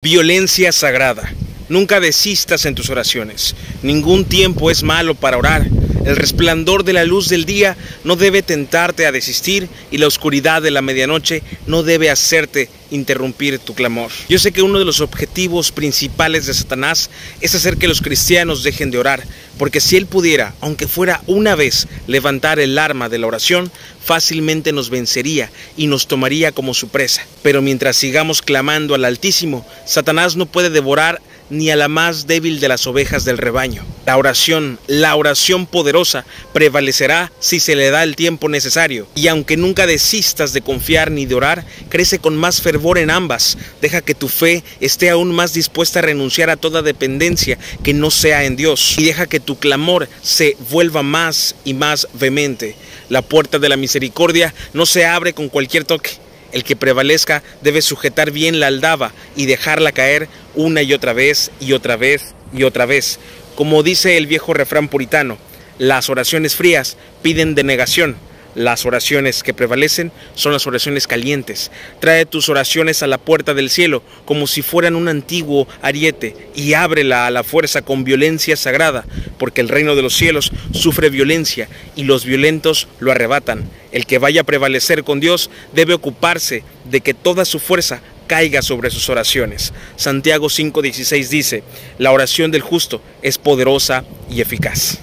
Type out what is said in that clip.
Violencia sagrada. Nunca desistas en tus oraciones. Ningún tiempo es malo para orar. El resplandor de la luz del día no debe tentarte a desistir y la oscuridad de la medianoche no debe hacerte interrumpir tu clamor. Yo sé que uno de los objetivos principales de Satanás es hacer que los cristianos dejen de orar, porque si él pudiera, aunque fuera una vez, levantar el arma de la oración, fácilmente nos vencería y nos tomaría como su presa. Pero mientras sigamos clamando al Altísimo, Satanás no puede devorar ni a la más débil de las ovejas del rebaño. La oración, la oración poderosa, prevalecerá si se le da el tiempo necesario. Y aunque nunca desistas de confiar ni de orar, crece con más fervor en ambas. Deja que tu fe esté aún más dispuesta a renunciar a toda dependencia que no sea en Dios. Y deja que tu clamor se vuelva más y más vehemente. La puerta de la misericordia no se abre con cualquier toque el que prevalezca debe sujetar bien la aldaba y dejarla caer una y otra vez y otra vez y otra vez. Como dice el viejo refrán puritano, las oraciones frías piden denegación, las oraciones que prevalecen son las oraciones calientes. Trae tus oraciones a la puerta del cielo como si fueran un antiguo ariete y ábrela a la fuerza con violencia sagrada, porque el reino de los cielos sufre violencia y los violentos lo arrebatan. El que vaya a prevalecer con Dios debe ocuparse de que toda su fuerza caiga sobre sus oraciones. Santiago 5:16 dice, la oración del justo es poderosa y eficaz.